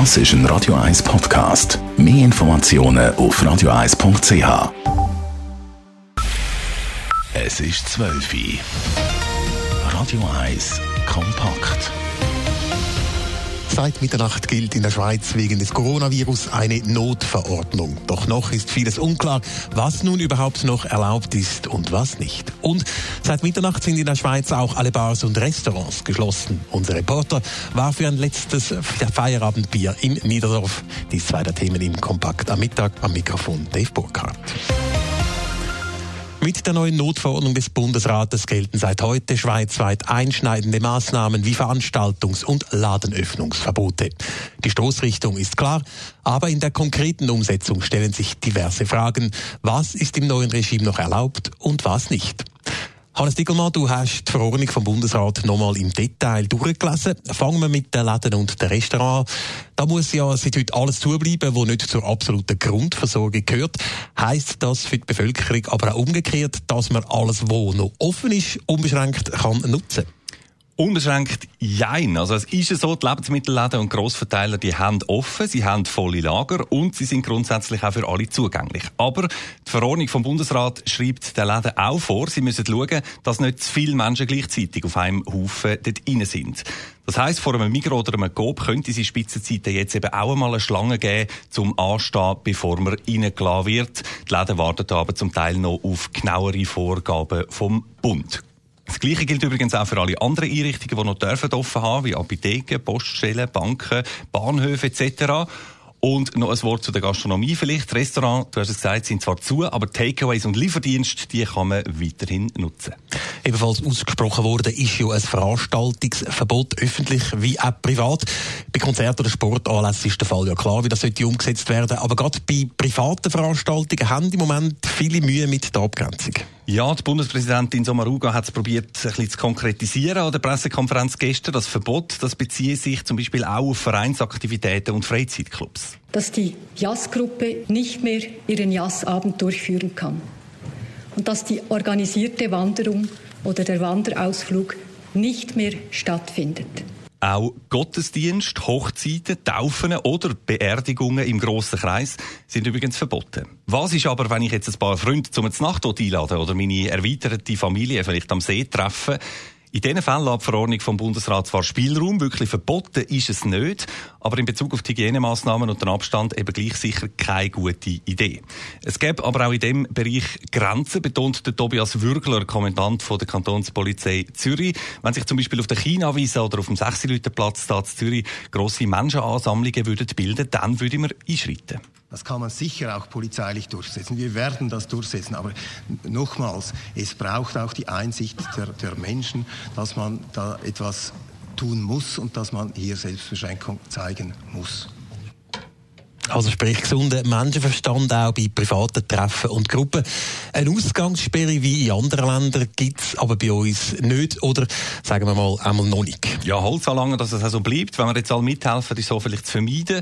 Das ist ein Radio 1 Podcast. Mehr Informationen auf radio1.ch. Es ist 12 Uhr. Radio 1 kompakt. Seit Mitternacht gilt in der Schweiz wegen des Coronavirus eine Notverordnung. Doch noch ist vieles unklar, was nun überhaupt noch erlaubt ist und was nicht. Und seit Mitternacht sind in der Schweiz auch alle Bars und Restaurants geschlossen. Unser Reporter war für ein letztes Feierabendbier in Niederdorf. Dies zwei der Themen im Kompakt am Mittag am Mikrofon Dave Burkhardt. Mit der neuen Notverordnung des Bundesrates gelten seit heute schweizweit einschneidende Maßnahmen wie Veranstaltungs- und Ladenöffnungsverbote. Die Stoßrichtung ist klar, aber in der konkreten Umsetzung stellen sich diverse Fragen. Was ist im neuen Regime noch erlaubt und was nicht? Hannes Dickelmann, du hast die Verordnung vom Bundesrat nochmal im Detail durchgelesen. Fangen wir mit den Läden und den Restaurants Da muss ja seit heute alles zubleiben, was nicht zur absoluten Grundversorgung gehört. Heißt das für die Bevölkerung aber auch umgekehrt, dass man alles, was noch offen ist, unbeschränkt kann nutzen kann? Unbeschränkt jein. Also es ist so, die Lebensmittelläden und Grossverteiler, die haben offen, sie haben volle Lager und sie sind grundsätzlich auch für alle zugänglich. Aber die Verordnung vom Bundesrat schreibt den Läden auch vor, sie müssen schauen, dass nicht zu viele Menschen gleichzeitig auf einem Haufen dort rein sind. Das heisst, vor einem Migros oder einem Coop könnte es in Spitzenzeiten jetzt eben auch einmal eine Schlange geben zum Anstehen, bevor man reingelassen wird. Die Läden warten aber zum Teil noch auf genauere Vorgaben vom Bund. Das Gleiche gilt übrigens auch für alle anderen Einrichtungen, die noch dürfen offen haben, wie Apotheken, Poststellen, Banken, Bahnhöfe etc. Und noch ein Wort zu der Gastronomie vielleicht. Restaurants, du hast es gesagt, sind zwar zu, aber Takeaways und Lieferdienst, die kann man weiterhin nutzen. Ebenfalls ausgesprochen worden ist ja ein Veranstaltungsverbot, öffentlich wie auch privat. Bei Konzerten oder Sportanlässen ist der Fall ja klar, wie das sollte umgesetzt werden. Aber gerade bei privaten Veranstaltungen haben im Moment viele Mühe mit der Abgrenzung. Ja, die Bundespräsidentin Sommaruga hat es probiert, ein bisschen zu konkretisieren an der Pressekonferenz gestern. Das Verbot, das beziehe sich zum Beispiel auch auf Vereinsaktivitäten und Freizeitclubs. Dass die Jazzgruppe nicht mehr ihren Jazzabend durchführen kann. Und dass die organisierte Wanderung oder der Wanderausflug nicht mehr stattfindet. Auch Gottesdienst, Hochzeiten, Taufen oder Beerdigungen im grossen Kreis sind übrigens verboten. Was ist aber, wenn ich jetzt ein paar Freunde zum Nacht einladen oder meine erweiterte Familie vielleicht am See treffen? In diesen Fällen hat die Verordnung vom Bundesrat zwar Spielraum, wirklich verboten ist es nicht, aber in Bezug auf die Hygienemaßnahmen und den Abstand eben gleich sicher keine gute Idee. Es gäbe aber auch in dem Bereich Grenzen, betont der Tobias Würgler, Kommandant von der Kantonspolizei Zürich. Wenn sich zum Beispiel auf der China-Wiese oder auf dem Sechsilütenplatz da Zürich grosse Menschenansammlungen würden bilden, dann würde man einschreiten. Das kann man sicher auch polizeilich durchsetzen. Wir werden das durchsetzen. Aber nochmals, es braucht auch die Einsicht der, der Menschen, dass man da etwas tun muss und dass man hier Selbstbeschränkung zeigen muss. Also sprich gesunden Menschenverstand auch bei privaten Treffen und Gruppen. Eine Ausgangssperre wie in anderen Ländern gibt es aber bei uns nicht oder sagen wir mal einmal noch nicht. Ja, Holz lange, dass es so bleibt. Wenn wir jetzt alle mithelfen, ist so vielleicht zu vermeiden.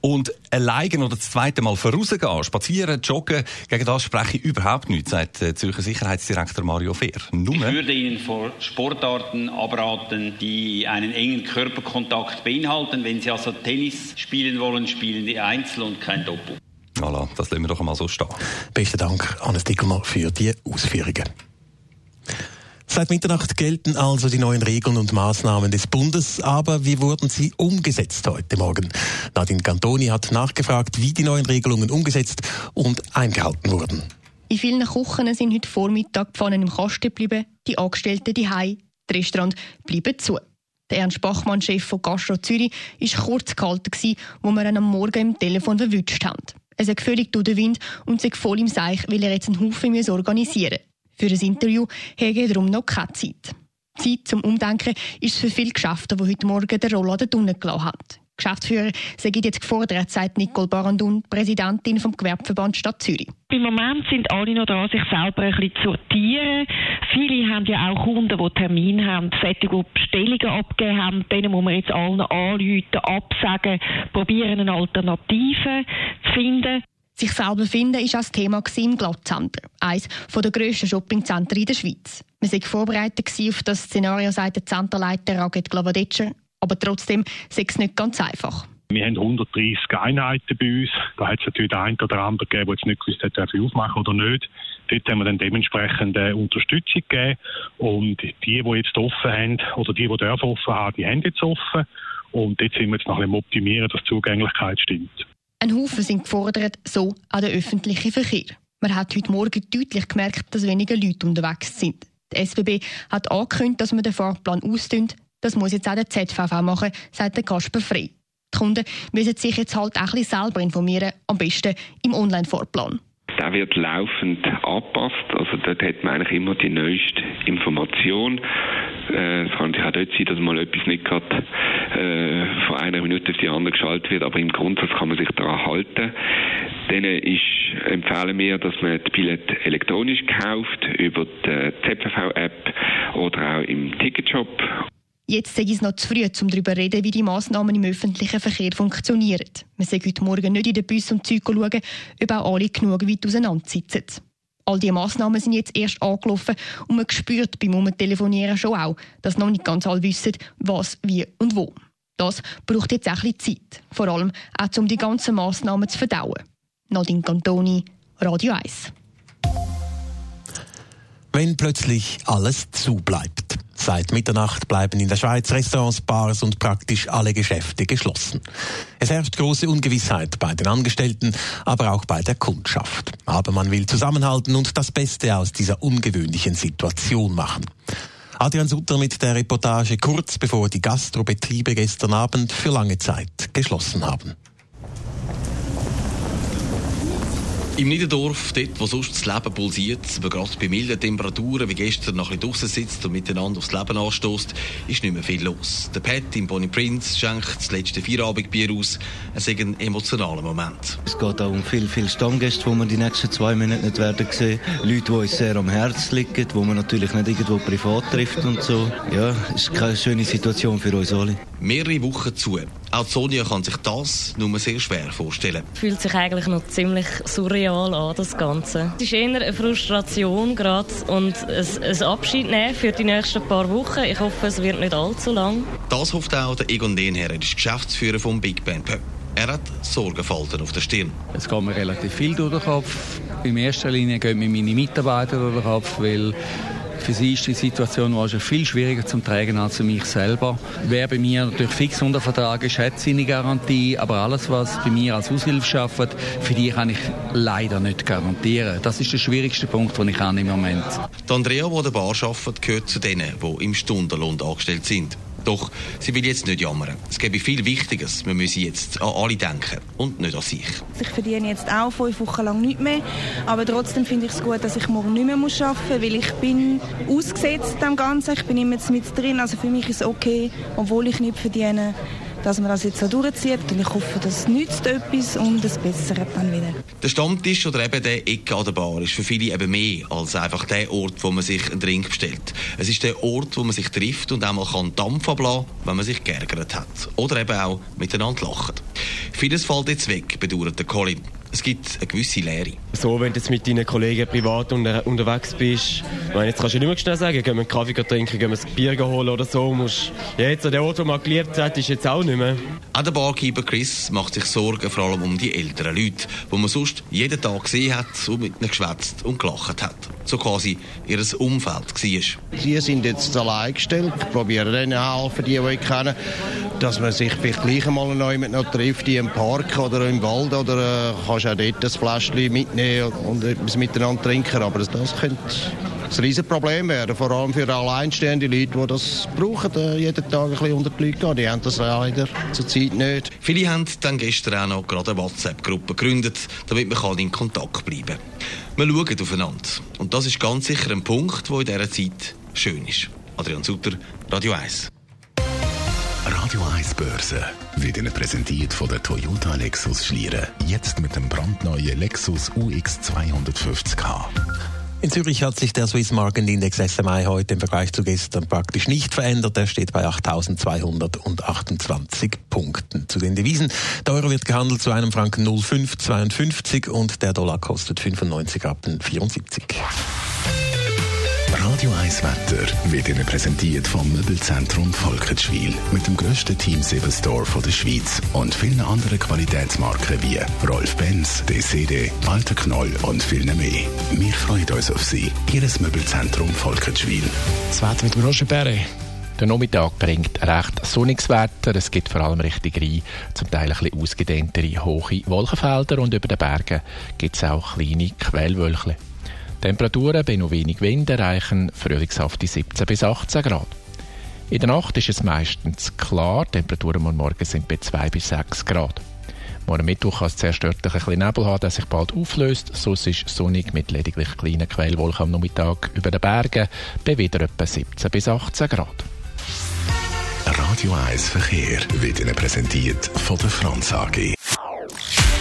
Und alleine oder das zweite Mal vorausgehen, spazieren, joggen, gegen das spreche ich überhaupt nicht, sagt der Zürcher Sicherheitsdirektor Mario Fehr. Nur ich würde Ihnen vor Sportarten abraten, die einen engen Körperkontakt beinhalten. Wenn Sie also Tennis spielen wollen, spielen die Einzel und kein Doppel. Voilà, das lassen wir doch einmal so stehen. Besten Dank, Hannes Dickelmann, für die Ausführungen. Seit Mitternacht gelten also die neuen Regeln und Maßnahmen des Bundes, aber wie wurden sie umgesetzt heute Morgen? Nadine Cantoni hat nachgefragt, wie die neuen Regelungen umgesetzt und eingehalten wurden. In vielen Küchen sind heute Vormittag Pfannen im Kasten geblieben, die Angestellten die Hai, die Restaurants bleiben zu. Der Ernst Bachmann, Chef von Gastro Zürich, war kurz gehalten, wo wir ihn am Morgen im Telefon verwünscht haben. Er sei völlig durch den Wind und sei voll im Seich, weil er jetzt einen Haufen organisieren muss. Für ein Interview habe darum noch keine Zeit. Zeit zum Umdenken ist für viele Geschäfte, die heute Morgen der Rollladen unten gelassen haben. Geschäftsführer sind jetzt gefordert, sagt Nicole Barandun, Präsidentin vom Gewerbeverband Stadt Zürich. Im Moment sind alle noch dran, sich selber ein bisschen zu sortieren. Viele haben ja auch Kunden, die Termine haben, solche, Bestellungen abgegeben haben. Denen muss man jetzt allen anrufen, absagen, probieren eine Alternative zu finden. Sich selber finden ist das Thema im Glattcenter, eines der grössten Shoppingcenter in der Schweiz. Wir waren vorbereitet auf das Szenario, sagt der Centerleiter Raget Glavadetscher, aber trotzdem sei es nicht ganz einfach. Wir haben 130 Einheiten bei uns. Da hat es natürlich den einen oder anderen gegeben, der jetzt nicht gewusst hat, ob sie aufmachen oder nicht. Dort haben wir dann dementsprechend äh, Unterstützung gegeben. Und die, die jetzt offen haben, oder die, die dürfen offen haben, die haben jetzt offen. Und jetzt sind wir jetzt noch ein Optimieren, dass die Zugänglichkeit stimmt. Ein Haufen sind gefordert, so auch der öffentliche Verkehr. Man hat heute Morgen deutlich gemerkt, dass weniger Leute unterwegs sind. Die SBB hat angekündigt, dass man den Fahrplan ausdünnt. Das muss jetzt auch der ZVV machen, sagt der Kasper Frey. Die Kunden müssen sich jetzt halt auch ein bisschen selber informieren, am besten im Online-Fahrplan. Der wird laufend angepasst. Also dort hat man eigentlich immer die neueste Information. Äh, es kann sich auch dort sein, dass mal etwas nicht gerade äh, von einer Minute auf die andere geschaltet wird, aber im Grundsatz kann man sich daran halten. Dann ist, empfehlen wir, dass man das Billett elektronisch kauft, über die ZVV-App oder auch im Ticketshop. Jetzt sei es noch zu früh, um darüber zu reden, wie die Massnahmen im öffentlichen Verkehr funktionieren. Wir sehen heute Morgen nicht in den Bus und Züge schauen, ob auch alle genug weit auseinander sitzen. All diese Massnahmen sind jetzt erst angelaufen und man spürt beim Umtelefonieren schon auch, dass noch nicht ganz alle wissen, was, wie und wo. Das braucht jetzt auch ein bisschen Zeit. Vor allem auch, um die ganzen Massnahmen zu verdauen. Nadine Cantoni, Radio 1. Wenn plötzlich alles zu bleibt. Seit Mitternacht bleiben in der Schweiz Restaurants, Bars und praktisch alle Geschäfte geschlossen. Es herrscht große Ungewissheit bei den Angestellten, aber auch bei der Kundschaft. Aber man will zusammenhalten und das Beste aus dieser ungewöhnlichen Situation machen. Adrian Sutter mit der Reportage kurz bevor die Gastrobetriebe gestern Abend für lange Zeit geschlossen haben. Im Niederdorf, dort wo sonst das Leben pulsiert, aber gerade bei milden Temperaturen wie gestern noch ein bisschen draussen sitzt und miteinander aufs Leben anstößt, ist nicht mehr viel los. Der Pat im Bonnie Prince schenkt das letzte Feierabendbier aus. Es ist ein emotionaler Moment. Es geht auch um viele, viele Stammgäste, die wir die nächsten zwei Minuten nicht werden sehen. Leute, die uns sehr am Herzen liegen, die man natürlich nicht irgendwo privat trifft und so. Ja, es ist keine schöne Situation für uns alle. Mehrere Wochen zu. Auch Sonja kann sich das nur sehr schwer vorstellen. Fühlt sich eigentlich noch ziemlich surreal an, das Ganze. Es ist eher eine Frustration gerade und ein, ein Abschied nehmen für die nächsten paar Wochen. Ich hoffe, es wird nicht allzu lang. Das hofft auch der Egon Dehnherr, er ist Geschäftsführer vom Big Band Pub. Er hat Sorgenfalten auf der Stirn. Es geht mir relativ viel durch den Kopf. In erster Linie gehen mir meine Mitarbeiter durch den Kopf, weil für sie ist die Situation wahrscheinlich viel schwieriger zu tragen als für mich selber. Wer bei mir natürlich fix unter Vertrag ist, hat seine Garantie, aber alles, was bei mir als Aushilfe schafft, für die kann ich leider nicht garantieren. Das ist der schwierigste Punkt, den ich habe im Moment. Die Andrea, die der Bar arbeitet, gehört zu denen, die im Stundenlohn angestellt sind. Doch sie will jetzt nicht jammern. Es gäbe viel Wichtiges. Wir müssen jetzt an alle denken und nicht an sich. Ich verdiene jetzt auch fünf Wochen lang nicht mehr. Aber trotzdem finde ich es gut, dass ich morgen nicht mehr arbeiten muss, weil ich bin ausgesetzt am Ganzen. Ich bin immer mit drin. Also für mich ist es okay, obwohl ich nicht verdiene dass man das jetzt so durchzieht. Und ich hoffe, das nützt etwas und es bessert dann wieder. Der Stammtisch oder eben der Ecke an der Bar ist für viele eben mehr als einfach der Ort, wo man sich einen Drink bestellt. Es ist der Ort, wo man sich trifft und einmal kann Dampf ablassen, wenn man sich geärgert hat. Oder eben auch miteinander lacht. Vieles fällt jetzt weg, bedauert der Colin. Es gibt eine gewisse Leere. So, wenn du jetzt mit deinen Kollegen privat unter, unterwegs bist, meine, jetzt kannst du nicht mehr schnell sagen, gehen wir einen Kaffee trinken, gehen wir ein Bier holen oder so. Musst, ja, jetzt an der Ort, wo man geliebt hat, ist jetzt auch nicht mehr. Auch der Barkeeper Chris macht sich Sorgen vor allem um die älteren Leute, die man sonst jeden Tag gesehen hat und mit ihnen geschwätzt und gelacht hat. So quasi ihr Umfeld war. Sie sind jetzt allein gestellt. Ich probiere ihnen helfen, die, die ich kenne, dass man sich vielleicht gleich einmal noch trifft, im Park oder im Wald oder äh, kannst auch dort ein Fläschchen mitnehmen und etwas miteinander trinken. Aber das könnte ein Riesenproblem werden, vor allem für alleinstehende Leute, die das brauchen, äh, jeden Tag ein bisschen unter die Leute gehen. Die haben das leider zurzeit nicht. Viele haben dann gestern auch noch gerade eine WhatsApp-Gruppe gegründet, damit man in Kontakt bleiben kann. Wir schauen aufeinander. Und das ist ganz sicher ein Punkt, der in dieser Zeit schön ist. Adrian Sutter, Radio 1. Radio 1 Börse wird Ihnen präsentiert von der Toyota Lexus Schlieren. Jetzt mit dem brandneuen Lexus UX 250k. In Zürich hat sich der Swiss Market Index SMI heute im Vergleich zu gestern praktisch nicht verändert. Er steht bei 8.228 Punkten. Zu den Devisen. Der Euro wird gehandelt zu einem Franken 0,552 und der Dollar kostet 95 ab 74. 1 Wetter wird Ihnen präsentiert vom Möbelzentrum Volketschwil mit dem grössten Team 7 Store der Schweiz und vielen anderen Qualitätsmarken wie Rolf Benz, DCD, Walter Knoll und viel mehr. Wir freuen uns auf Sie. Ihres Möbelzentrum Volketschwil. Das Wetter mit Roger Perre. Der Nachmittag bringt recht sonniges Wetter. Es gibt vor allem richtig rein, zum Teil ein bisschen ausgedehntere hohe Wolkenfelder und über den Bergen gibt es auch kleine Quellwölkchen. Temperaturen bei noch wenig Wind erreichen frühlingshafte 17 bis 18 Grad. In der Nacht ist es meistens klar, Temperaturen am Morgen sind bei 2 bis 6 Grad. Morgen Mittwoch kann es zuerst ein bisschen Nebel haben, der sich bald auflöst. Sonst ist sonnig mit lediglich kleinen Quellwolken am Nachmittag über den Bergen bei wieder etwa 17 bis 18 Grad. Radio 1 Verkehr wird Ihnen präsentiert von der Franz AG.